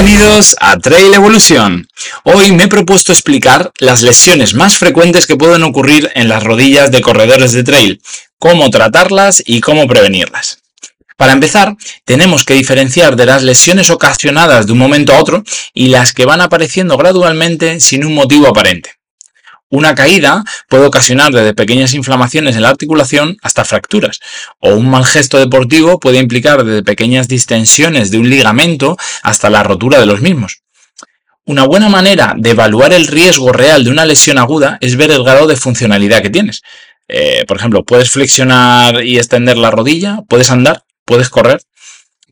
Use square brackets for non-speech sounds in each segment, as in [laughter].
Bienvenidos a Trail Evolución. Hoy me he propuesto explicar las lesiones más frecuentes que pueden ocurrir en las rodillas de corredores de trail, cómo tratarlas y cómo prevenirlas. Para empezar, tenemos que diferenciar de las lesiones ocasionadas de un momento a otro y las que van apareciendo gradualmente sin un motivo aparente. Una caída puede ocasionar desde pequeñas inflamaciones en la articulación hasta fracturas, o un mal gesto deportivo puede implicar desde pequeñas distensiones de un ligamento hasta la rotura de los mismos. Una buena manera de evaluar el riesgo real de una lesión aguda es ver el grado de funcionalidad que tienes. Eh, por ejemplo, puedes flexionar y extender la rodilla, puedes andar, puedes correr.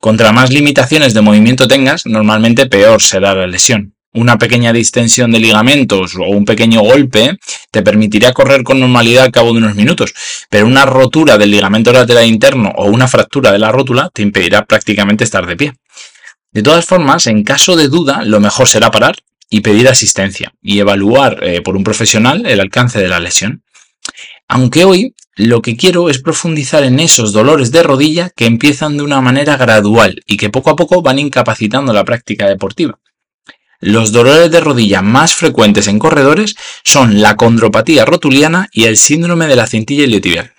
Contra más limitaciones de movimiento tengas, normalmente peor será la lesión una pequeña distensión de ligamentos o un pequeño golpe te permitirá correr con normalidad al cabo de unos minutos, pero una rotura del ligamento lateral interno o una fractura de la rótula te impedirá prácticamente estar de pie. De todas formas, en caso de duda, lo mejor será parar y pedir asistencia y evaluar eh, por un profesional el alcance de la lesión. Aunque hoy lo que quiero es profundizar en esos dolores de rodilla que empiezan de una manera gradual y que poco a poco van incapacitando la práctica deportiva. Los dolores de rodilla más frecuentes en corredores son la condropatía rotuliana y el síndrome de la cintilla iliotibial.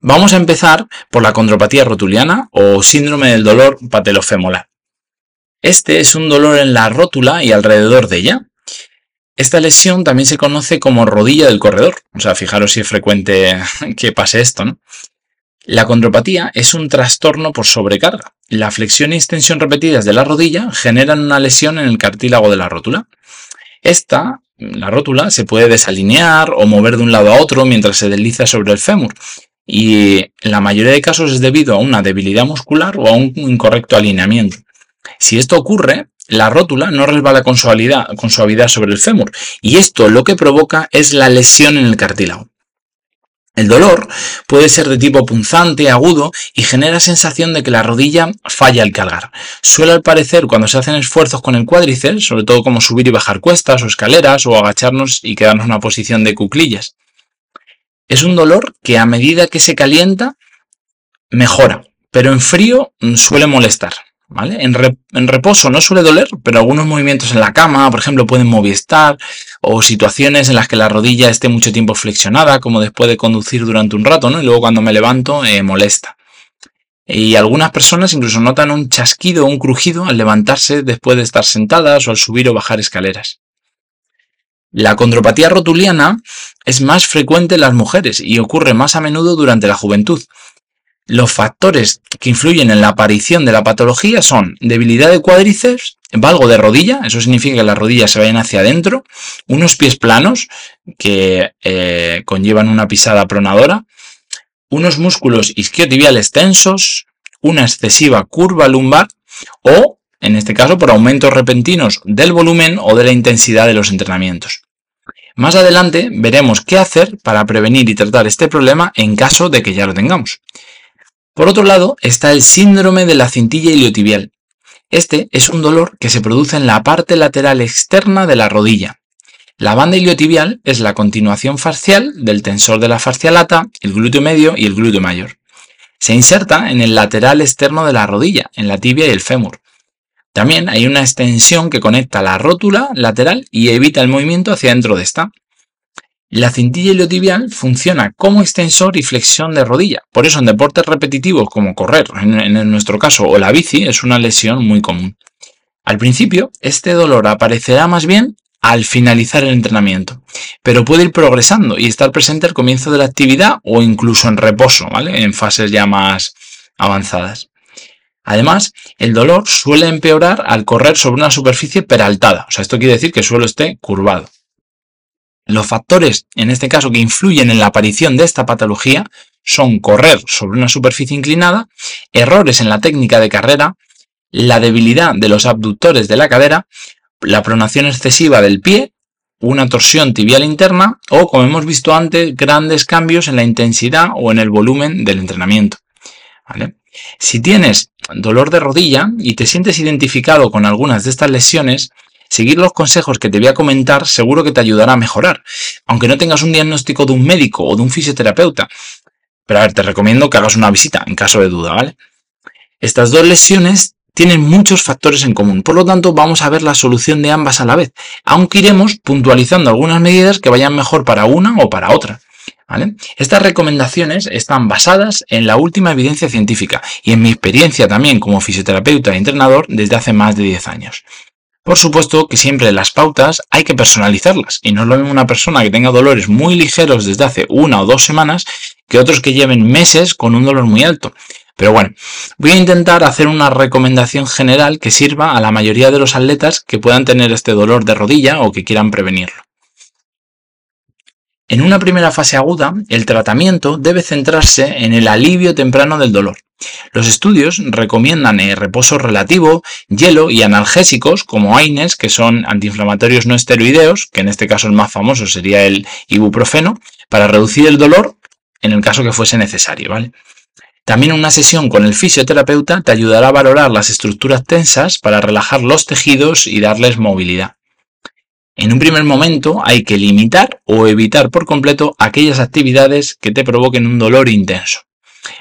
Vamos a empezar por la condropatía rotuliana o síndrome del dolor patelofemolar. Este es un dolor en la rótula y alrededor de ella. Esta lesión también se conoce como rodilla del corredor. O sea, fijaros si es frecuente [laughs] que pase esto, ¿no? La condropatía es un trastorno por sobrecarga. La flexión e extensión repetidas de la rodilla generan una lesión en el cartílago de la rótula. Esta, la rótula, se puede desalinear o mover de un lado a otro mientras se desliza sobre el fémur. Y en la mayoría de casos es debido a una debilidad muscular o a un incorrecto alineamiento. Si esto ocurre, la rótula no resbala con suavidad sobre el fémur y esto lo que provoca es la lesión en el cartílago. El dolor puede ser de tipo punzante, agudo y genera sensación de que la rodilla falla al cargar. Suele aparecer cuando se hacen esfuerzos con el cuádriceps, sobre todo como subir y bajar cuestas o escaleras o agacharnos y quedarnos en una posición de cuclillas. Es un dolor que a medida que se calienta mejora, pero en frío suele molestar. En, reposo no suele doler, pero algunos movimientos en la cama, por ejemplo, pueden movilizar o situaciones en las que la rodilla esté mucho tiempo flexionada, como después de conducir durante un rato, ¿no? Y luego cuando me levanto eh, molesta. Y algunas personas incluso notan un chasquido o un crujido al levantarse después de estar sentadas o al subir o bajar escaleras. La condropatía rotuliana es más frecuente en las mujeres y ocurre más a menudo durante la juventud. Los factores que influyen en la aparición de la patología son debilidad de cuádriceps, valgo de rodilla, eso significa que las rodillas se vayan hacia adentro, unos pies planos que eh, conllevan una pisada pronadora, unos músculos isquiotibiales tensos, una excesiva curva lumbar o, en este caso, por aumentos repentinos del volumen o de la intensidad de los entrenamientos. Más adelante veremos qué hacer para prevenir y tratar este problema en caso de que ya lo tengamos. Por otro lado, está el síndrome de la cintilla iliotibial. Este es un dolor que se produce en la parte lateral externa de la rodilla. La banda iliotibial es la continuación fascial del tensor de la fascia lata, el glúteo medio y el glúteo mayor. Se inserta en el lateral externo de la rodilla, en la tibia y el fémur. También hay una extensión que conecta la rótula lateral y evita el movimiento hacia dentro de esta. La cintilla iliotibial funciona como extensor y flexión de rodilla. Por eso en deportes repetitivos como correr, en, nuestro caso, o la bici, es una lesión muy común. Al principio, este dolor aparecerá más bien al finalizar el entrenamiento, pero puede ir progresando y estar presente al comienzo de la actividad o incluso en reposo, ¿vale? En fases ya más avanzadas. Además, el dolor suele empeorar al correr sobre una superficie peraltada, o sea, esto quiere decir que el suelo esté curvado. Los factores, en este caso, que influyen en la aparición de esta patología son correr sobre una superficie inclinada, errores en la técnica de carrera, la debilidad de los abductores de la cadera, la pronación excesiva del pie, una torsión tibial interna o, como hemos visto antes, grandes cambios en la intensidad o en el volumen del entrenamiento. Si tienes dolor de rodilla y te sientes identificado con algunas de estas lesiones, Seguir los consejos que te voy a comentar seguro que te ayudará a mejorar, aunque no tengas un diagnóstico de un médico o de un fisioterapeuta. Pero a ver, te recomiendo que hagas una visita en caso de duda, ¿vale? Estas dos lesiones tienen muchos factores en común. Por lo tanto, vamos a ver la solución de ambas a la vez, aunque iremos puntualizando algunas medidas que vayan mejor para una o para otra. Estas recomendaciones están basadas en la última evidencia científica y en mi experiencia también como fisioterapeuta e entrenador desde hace más de 10 años. Por supuesto que siempre las pautas hay que personalizarlas y no es lo mismo una persona que tenga dolores muy ligeros desde hace una o dos semanas que otros que lleven meses con un dolor muy alto. Pero bueno, voy a intentar hacer una recomendación general que sirva a la mayoría de los atletas que puedan tener este dolor de rodilla o que quieran prevenirlo. En una primera fase aguda, el tratamiento debe centrarse en el alivio temprano del dolor. Los estudios recomiendan el reposo relativo, hielo y analgésicos como AINES, que son antiinflamatorios no esteroideos, que en este caso el más famoso sería el ibuprofeno, para reducir el dolor en el caso que fuese necesario, ¿vale? También una sesión con el fisioterapeuta te ayudará a valorar las estructuras tensas para relajar los tejidos y darles movilidad. En un primer momento hay que limitar o evitar por completo aquellas actividades que te provoquen un dolor intenso.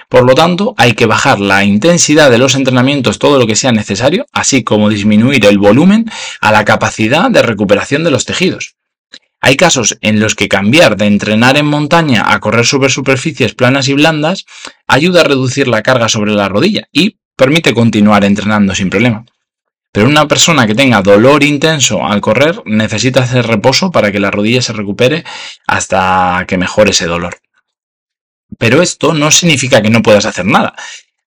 Por lo tanto, hay que bajar la intensidad de los entrenamientos todo lo que sea necesario, así como disminuir el volumen a la capacidad de recuperación de los tejidos. Hay casos en los que cambiar de entrenar en montaña a correr sobre superficies planas y blandas ayuda a reducir la carga sobre la rodilla y permite continuar entrenando sin problema. Pero una persona que tenga dolor intenso al correr necesita hacer reposo para que la rodilla se recupere hasta que mejore ese dolor. Pero esto no significa que no puedas hacer nada.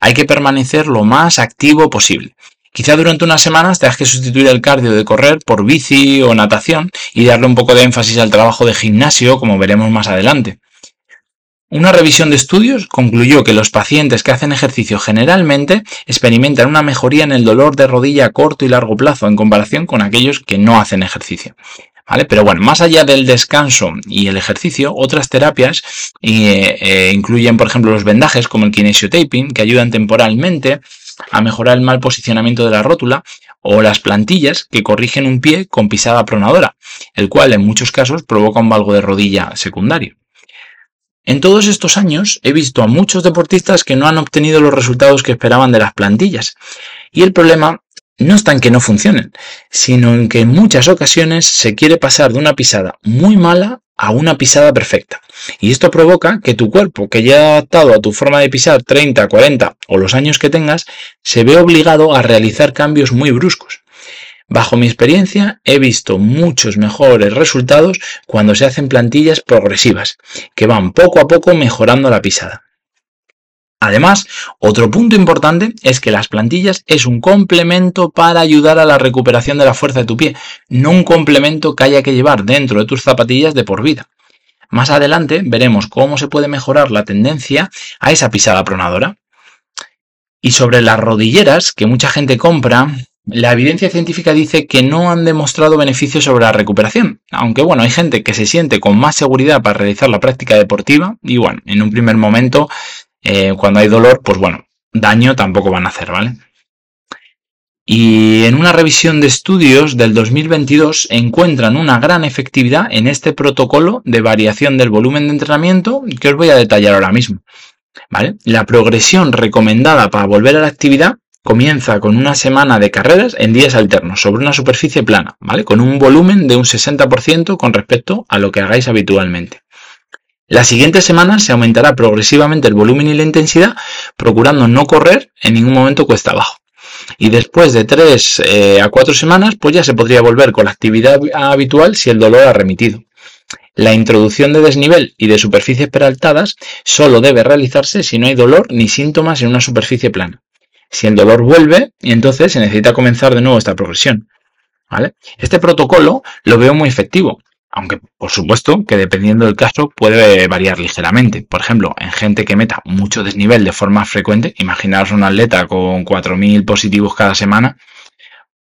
Hay que permanecer lo más activo posible. Quizá durante unas semanas tengas que sustituir el cardio de correr por bici o natación y darle un poco de énfasis al trabajo de gimnasio, como veremos más adelante. Una revisión de estudios concluyó que los pacientes que hacen ejercicio generalmente experimentan una mejoría en el dolor de rodilla a corto y largo plazo en comparación con aquellos que no hacen ejercicio. ¿Vale? Pero bueno, más allá del descanso y el ejercicio, otras terapias eh, eh, incluyen, por ejemplo, los vendajes como el kinesiotaping, que ayudan temporalmente a mejorar el mal posicionamiento de la rótula, o las plantillas que corrigen un pie con pisada pronadora, el cual en muchos casos provoca un valgo de rodilla secundario. En todos estos años he visto a muchos deportistas que no han obtenido los resultados que esperaban de las plantillas. Y el problema no está en que no funcionen, sino en que en muchas ocasiones se quiere pasar de una pisada muy mala a una pisada perfecta. Y esto provoca que tu cuerpo, que ya ha adaptado a tu forma de pisar 30, 40 o los años que tengas, se ve obligado a realizar cambios muy bruscos. Bajo mi experiencia he visto muchos mejores resultados cuando se hacen plantillas progresivas, que van poco a poco mejorando la pisada. Además, otro punto importante es que las plantillas es un complemento para ayudar a la recuperación de la fuerza de tu pie, no un complemento que haya que llevar dentro de tus zapatillas de por vida. Más adelante veremos cómo se puede mejorar la tendencia a esa pisada pronadora. Y sobre las rodilleras que mucha gente compra, la evidencia científica dice que no han demostrado beneficios sobre la recuperación, aunque bueno, hay gente que se siente con más seguridad para realizar la práctica deportiva y bueno, en un primer momento, eh, cuando hay dolor, pues bueno, daño tampoco van a hacer, ¿vale? Y en una revisión de estudios del 2022 encuentran una gran efectividad en este protocolo de variación del volumen de entrenamiento que os voy a detallar ahora mismo. ¿Vale? La progresión recomendada para volver a la actividad comienza con una semana de carreras en días alternos sobre una superficie plana, ¿vale? Con un volumen de un 60% con respecto a lo que hagáis habitualmente. Las siguientes semanas se aumentará progresivamente el volumen y la intensidad, procurando no correr en ningún momento cuesta abajo. Y después de 3 eh, a 4 semanas, pues ya se podría volver con la actividad habitual si el dolor ha remitido. La introducción de desnivel y de superficies peraltadas solo debe realizarse si no hay dolor ni síntomas en una superficie plana. Si el dolor vuelve, entonces se necesita comenzar de nuevo esta progresión. Este protocolo lo veo muy efectivo, aunque por supuesto que dependiendo del caso puede variar ligeramente. Por ejemplo, en gente que meta mucho desnivel de forma frecuente, imaginaos un atleta con 4.000 positivos cada semana,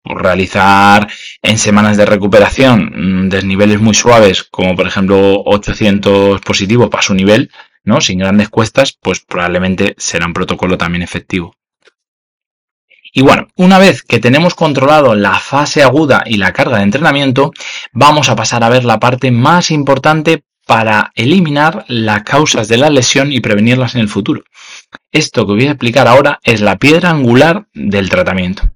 realizar en semanas de recuperación mm, desniveles muy suaves, como por ejemplo 800 positivos para su nivel, ¿no? sin grandes cuestas, pues probablemente será un protocolo también efectivo. Y bueno, una vez que tenemos controlado la fase aguda y la carga de entrenamiento, vamos a pasar a ver la parte más importante para eliminar las causas de la lesión y prevenirlas en el futuro. Esto que voy a explicar ahora es la piedra angular del tratamiento.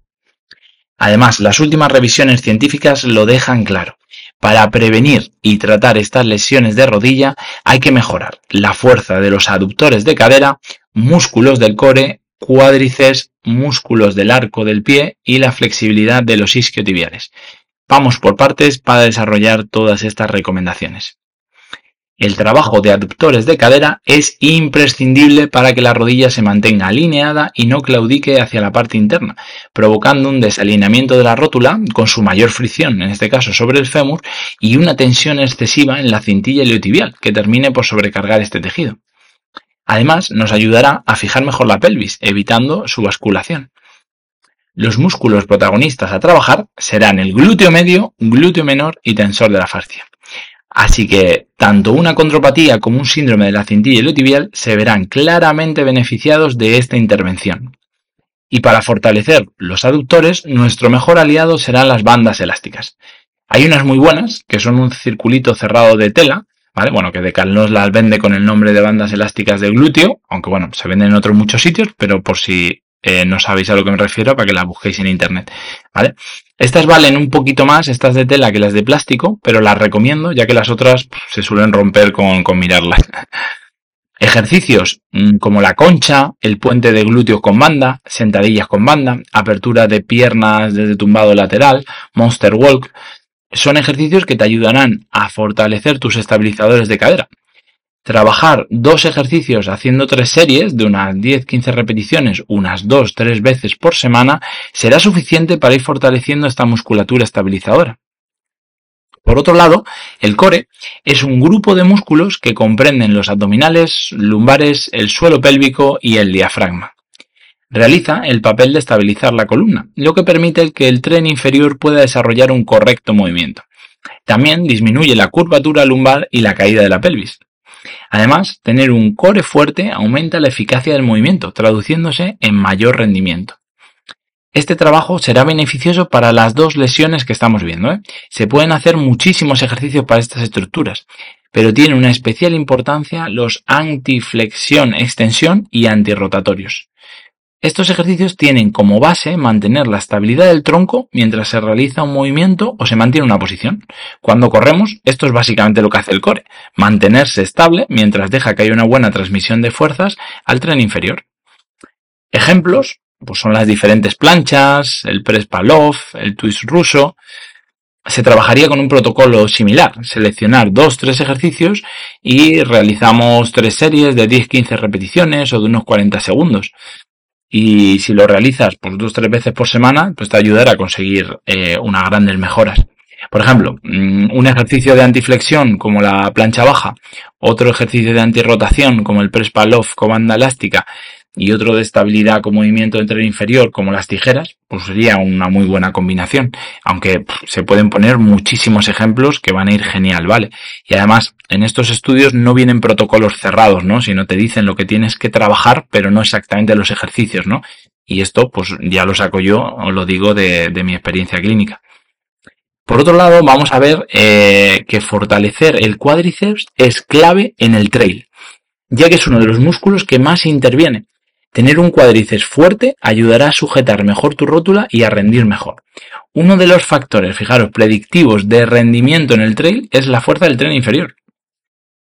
Además, las últimas revisiones científicas lo dejan claro. Para prevenir y tratar estas lesiones de rodilla hay que mejorar la fuerza de los aductores de cadera, músculos del core, cuádriceps, músculos del arco del pie y la flexibilidad de los isquiotibiales. Vamos por partes para desarrollar todas estas recomendaciones. El trabajo de aductores de cadera es imprescindible para que la rodilla se mantenga alineada y no claudique hacia la parte interna, provocando un desalineamiento de la rótula con su mayor fricción, en este caso sobre el fémur, y una tensión excesiva en la cintilla iliotibial que termine por sobrecargar este tejido. Además, nos ayudará a fijar mejor la pelvis, evitando su basculación. Los músculos protagonistas a trabajar serán el glúteo medio, glúteo menor y tensor de la fascia. Así que tanto una condropatía como un síndrome de la cintilla iliotibial se verán claramente beneficiados de esta intervención. Y para fortalecer los aductores, nuestro mejor aliado serán las bandas elásticas. Hay unas muy buenas, que son un circulito cerrado de tela, ¿vale? Bueno, que Decathlon las vende con el nombre de bandas elásticas de glúteo, aunque bueno, se venden en otros muchos sitios, pero por si eh, no sabéis a lo que me refiero, para que las busquéis en internet, ¿vale? Estas valen un poquito más, estas de tela, que las de plástico, pero las recomiendo, ya que las otras se suelen romper con, con mirarlas. [laughs] Ejercicios mm, como la concha, el puente de glúteos con banda, sentadillas con banda, apertura de piernas desde tumbado lateral, monster walk, son ejercicios que te ayudarán a fortalecer tus estabilizadores de cadera. Trabajar dos ejercicios haciendo tres series de unas 10-15 repeticiones, unas 2-3 veces por semana, será suficiente para ir fortaleciendo esta musculatura estabilizadora. Por otro lado, el core es un grupo de músculos que comprenden los abdominales, lumbares, el suelo pélvico y el diafragma. Realiza el papel de estabilizar la columna, lo que permite que el tren inferior pueda desarrollar un correcto movimiento. También disminuye la curvatura lumbar y la caída de la pelvis. Además, tener un core fuerte aumenta la eficacia del movimiento, traduciéndose en mayor rendimiento. Este trabajo será beneficioso para las dos lesiones que estamos viendo. ¿eh? Se pueden hacer muchísimos ejercicios para estas estructuras, pero tiene una especial importancia los antiflexión-extensión y antirrotatorios. Estos ejercicios tienen como base mantener la estabilidad del tronco mientras se realiza un movimiento o se mantiene una posición. Cuando corremos, esto es básicamente lo que hace el core, mantenerse estable mientras deja que haya una buena transmisión de fuerzas al tren inferior. Ejemplos, pues son las diferentes planchas, el press palov, el twist ruso. Se trabajaría con un protocolo similar, seleccionar dos, tres ejercicios y realizamos tres series de 10-15 repeticiones o de unos 40 segundos y si lo realizas por dos o tres veces por semana, pues te ayudará a conseguir eh, unas grandes mejoras. Por ejemplo, mm, un ejercicio de antiflexión como la plancha baja, otro ejercicio de antirrotación como el press pull off con banda elástica y otro de estabilidad con movimiento de tren inferior como las tijeras, pues sería una muy buena combinación. Aunque se pueden poner muchísimos ejemplos que van a ir genial, ¿vale? Y además, en estos estudios no vienen protocolos cerrados, ¿no? Sino te dicen lo que tienes que trabajar, pero no exactamente los ejercicios, ¿no? Y esto, pues ya lo saco yo, os lo digo de, mi experiencia clínica. Por otro lado, vamos a ver eh, que fortalecer el cuádriceps es clave en el trail, ya que es uno de los músculos que más interviene. Tener un cuádriceps fuerte ayudará a sujetar mejor tu rótula y a rendir mejor. Uno de los factores, fijaros, predictivos de rendimiento en el trail es la fuerza del tren inferior.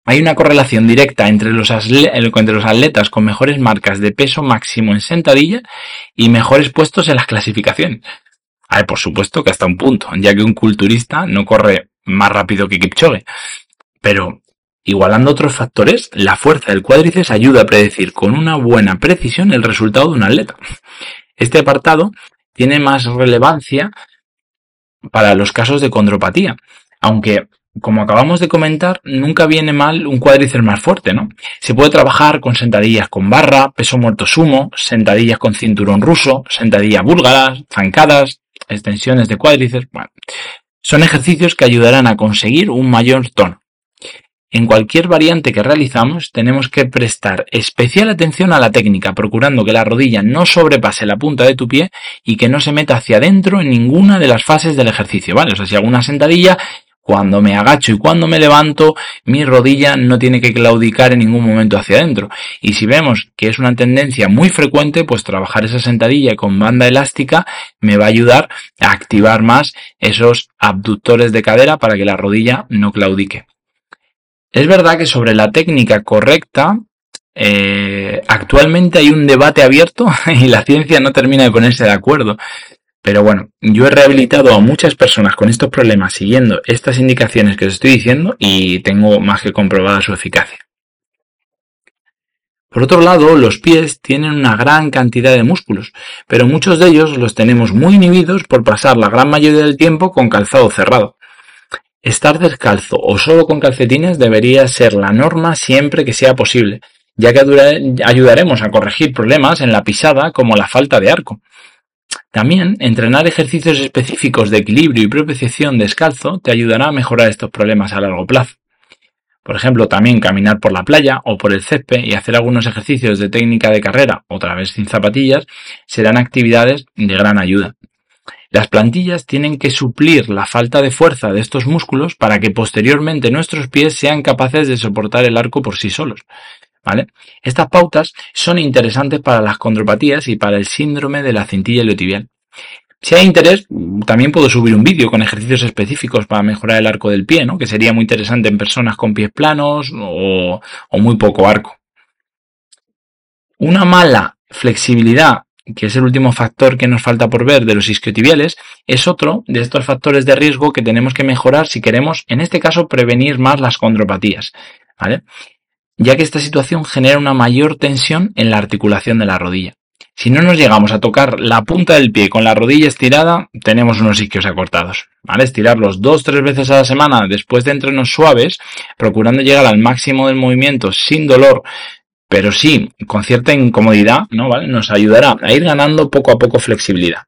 Hay una correlación directa entre los, atletas con mejores marcas de peso máximo en sentadilla y mejores puestos en las clasificaciones. Hay, por supuesto que hasta un punto, ya que un culturista no corre más rápido que Kipchoge. Pero Igualando otros factores, la fuerza del cuádriceps ayuda a predecir con una buena precisión el resultado de un atleta. Este apartado tiene más relevancia para los casos de condropatía, aunque como acabamos de comentar, nunca viene mal un cuádriceps más fuerte, ¿no? Se puede trabajar con sentadillas con barra, peso muerto sumo, sentadillas con cinturón ruso, sentadillas búlgaras, zancadas, extensiones de cuádriceps. Bueno, son ejercicios que ayudarán a conseguir un mayor tono. En cualquier variante que realizamos tenemos que prestar especial atención a la técnica, procurando que la rodilla no sobrepase la punta de tu pie y que no se meta hacia adentro en ninguna de las fases del ejercicio, ¿vale? O sea, si hago una sentadilla, cuando me agacho y cuando me levanto, mi rodilla no tiene que claudicar en ningún momento hacia adentro. Y si vemos que es una tendencia muy frecuente, pues trabajar esa sentadilla con banda elástica me va a ayudar a activar más esos abductores de cadera para que la rodilla no claudique. Es verdad que sobre la técnica correcta, eh, actualmente hay un debate abierto [laughs] y la ciencia no termina de ponerse de acuerdo. Pero bueno, yo he rehabilitado a muchas personas con estos problemas siguiendo estas indicaciones que os estoy diciendo y tengo más que comprobada su eficacia. Por otro lado, los pies tienen una gran cantidad de músculos, pero muchos de ellos los tenemos muy inhibidos por pasar la gran mayoría del tiempo con calzado cerrado. Estar descalzo o solo con calcetines debería ser la norma siempre que sea posible, ya que ayudaremos a corregir problemas en la pisada como la falta de arco. También, entrenar ejercicios específicos de equilibrio y propiciación descalzo te ayudará a mejorar estos problemas a largo plazo. Por ejemplo, también caminar por la playa o por el césped y hacer algunos ejercicios de técnica de carrera, otra vez sin zapatillas, serán actividades de gran ayuda. Las plantillas tienen que suplir la falta de fuerza de estos músculos para que posteriormente nuestros pies sean capaces de soportar el arco por sí solos. Estas pautas son interesantes para las condropatías y para el síndrome de la cintilla iliotibial. Si hay interés, también puedo subir un vídeo con ejercicios específicos para mejorar el arco del pie, ¿no? Que sería muy interesante en personas con pies planos o muy poco arco. Una mala flexibilidad, que es el último factor que nos falta por ver de los isquiotibiales, es otro de estos factores de riesgo que tenemos que mejorar si queremos, en este caso, prevenir más las condropatías. ¿Vale? ya que esta situación genera una mayor tensión en la articulación de la rodilla. Si no nos llegamos a tocar la punta del pie con la rodilla estirada, tenemos unos isquios acortados. ¿Vale? Estirarlos dos, tres veces a la semana después de entrenos suaves, procurando llegar al máximo del movimiento sin dolor, pero sí con cierta incomodidad, ¿no? ¿Vale? Nos ayudará a ir ganando poco a poco flexibilidad.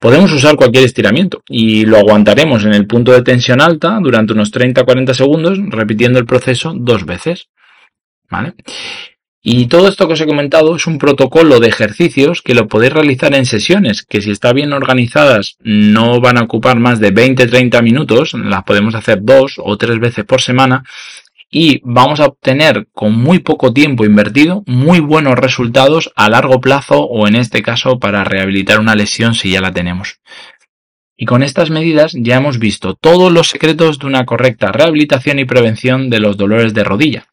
Podemos usar cualquier estiramiento y lo aguantaremos en el punto de tensión alta durante unos 30-40 segundos, repitiendo el proceso dos veces. ¿vale? Y todo esto que os he comentado es un protocolo de ejercicios que lo podéis realizar en sesiones, que si está bien organizadas no van a ocupar más de 20-30 minutos, las podemos hacer dos o tres veces por semana y vamos a obtener con muy poco tiempo invertido muy buenos resultados a largo plazo o en este caso para rehabilitar una lesión si ya la tenemos. Y con estas medidas ya hemos visto todos los secretos de una correcta rehabilitación y prevención de los dolores de rodilla.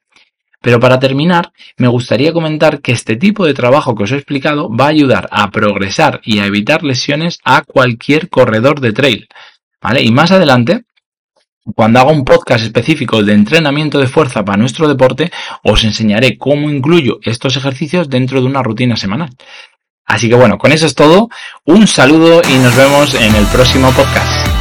Pero para terminar, me gustaría comentar que este tipo de trabajo que os he explicado va a ayudar a progresar y a evitar lesiones a cualquier corredor de trail. ¿Vale? Y más adelante, cuando haga un podcast específico de entrenamiento de fuerza para nuestro deporte, os enseñaré cómo incluyo estos ejercicios dentro de una rutina semanal. Así que bueno, con eso es todo. Un saludo y nos vemos en el próximo podcast.